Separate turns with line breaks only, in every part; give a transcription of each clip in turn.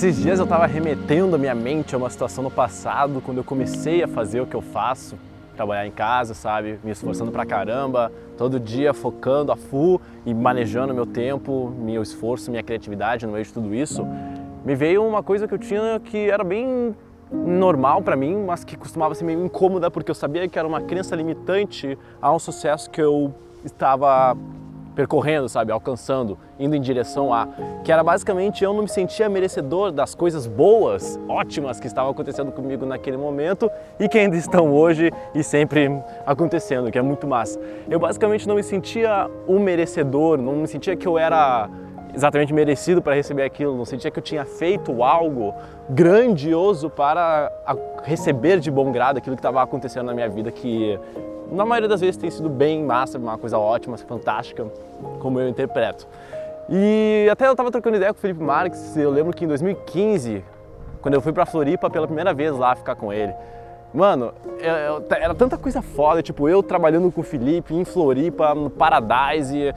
Esses dias eu estava remetendo a minha mente a uma situação no passado, quando eu comecei a fazer o que eu faço, trabalhar em casa, sabe? Me esforçando pra caramba, todo dia focando a full e manejando meu tempo, meu esforço, minha criatividade no meio de tudo isso. Me veio uma coisa que eu tinha que era bem normal para mim, mas que costumava ser meio incômoda porque eu sabia que era uma crença limitante a um sucesso que eu estava percorrendo, sabe, alcançando, indo em direção a, que era basicamente eu não me sentia merecedor das coisas boas, ótimas que estavam acontecendo comigo naquele momento e que ainda estão hoje e sempre acontecendo, que é muito massa. Eu basicamente não me sentia um merecedor, não me sentia que eu era exatamente merecido para receber aquilo, não sentia que eu tinha feito algo grandioso para receber de bom grado aquilo que estava acontecendo na minha vida que na maioria das vezes tem sido bem massa, uma coisa ótima, fantástica, como eu interpreto. E até eu estava trocando ideia com o Felipe Marques, eu lembro que em 2015, quando eu fui para Floripa pela primeira vez lá ficar com ele, Mano, eu, eu, era tanta coisa foda, tipo, eu trabalhando com o Felipe em Floripa, no Paradise,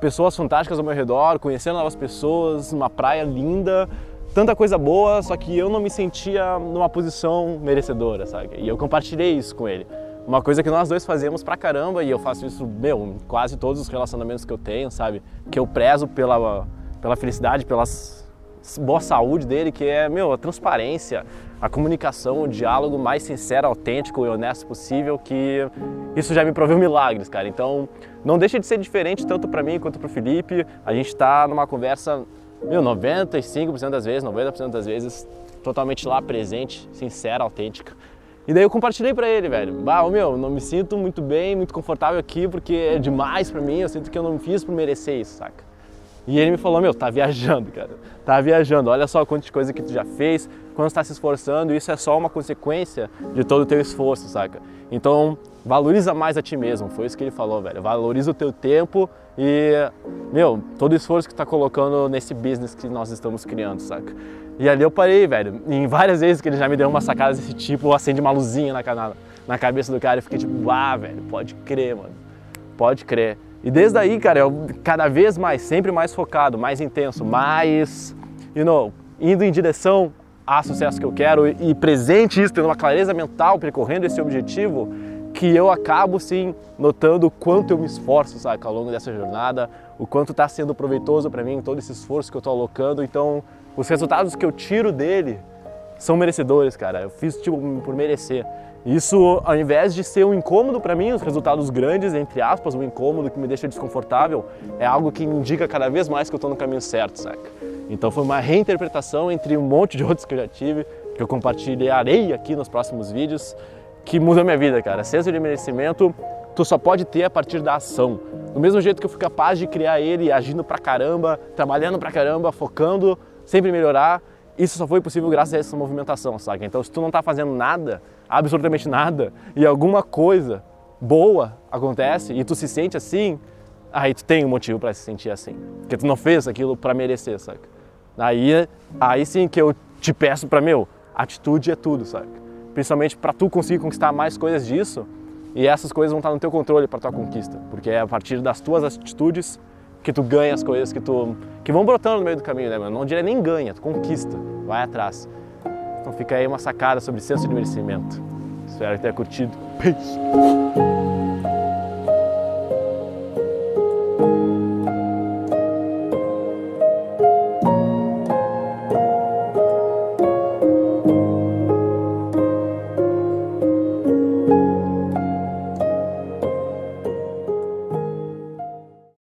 pessoas fantásticas ao meu redor, conhecendo novas pessoas, uma praia linda, tanta coisa boa, só que eu não me sentia numa posição merecedora, sabe? E eu compartilhei isso com ele. Uma coisa que nós dois fazemos pra caramba, e eu faço isso, meu, em quase todos os relacionamentos que eu tenho, sabe? Que eu prezo pela, pela felicidade, pela boa saúde dele, que é, meu, a transparência, a comunicação, o diálogo mais sincero, autêntico e honesto possível, que isso já me proveu milagres, cara. Então, não deixa de ser diferente tanto para mim quanto para o Felipe. A gente está numa conversa, meu, 95% das vezes, 90% das vezes, totalmente lá presente, sincera, autêntica. E daí eu compartilhei pra ele, velho. Bah, meu, não me sinto muito bem, muito confortável aqui porque é demais pra mim, eu sinto que eu não fiz por merecer isso, saca? E ele me falou, meu, tá viajando, cara. Tá viajando, olha só quantas coisas que tu já fez, quando está se esforçando, isso é só uma consequência de todo o teu esforço, saca? Então, valoriza mais a ti mesmo, foi isso que ele falou, velho. Valoriza o teu tempo e, meu, todo o esforço que tá colocando nesse business que nós estamos criando, saca? E ali eu parei, velho. Em várias vezes que ele já me deu uma sacada desse tipo, acende uma luzinha na, na, na cabeça do cara e fiquei tipo, ah, velho, pode crer, mano. Pode crer. E desde aí, cara, eu cada vez mais, sempre mais focado, mais intenso, mais, you know, indo em direção a sucesso que eu quero e presente isso, tendo uma clareza mental, percorrendo esse objetivo, que eu acabo sim notando o quanto eu me esforço, sabe, ao longo dessa jornada, o quanto está sendo proveitoso para mim todo esse esforço que eu estou alocando. Então, os resultados que eu tiro dele são merecedores, cara. Eu fiz tipo por merecer. Isso, ao invés de ser um incômodo para mim, os resultados grandes, entre aspas, um incômodo que me deixa desconfortável, é algo que me indica cada vez mais que eu estou no caminho certo, saca? Então foi uma reinterpretação entre um monte de outros que eu já tive, que eu compartilharei aqui nos próximos vídeos, que mudou minha vida, cara. Senso de merecimento tu só pode ter a partir da ação. Do mesmo jeito que eu fui capaz de criar ele agindo pra caramba, trabalhando pra caramba, focando sempre melhorar. Isso só foi possível graças a essa movimentação, sabe? Então, se tu não está fazendo nada, absolutamente nada, e alguma coisa boa acontece e tu se sente assim, aí tu tem um motivo para se sentir assim, porque tu não fez aquilo para merecer, sabe? Aí, aí sim que eu te peço para meu, atitude é tudo, sabe? Principalmente para tu conseguir conquistar mais coisas disso, e essas coisas vão estar no teu controle para tua conquista, porque é a partir das tuas atitudes que tu ganha as coisas que tu que vão brotando no meio do caminho, né, mano? Não diria nem ganha, tu conquista, vai atrás. Então fica aí uma sacada sobre senso de merecimento. Espero que tenha curtido. Peace.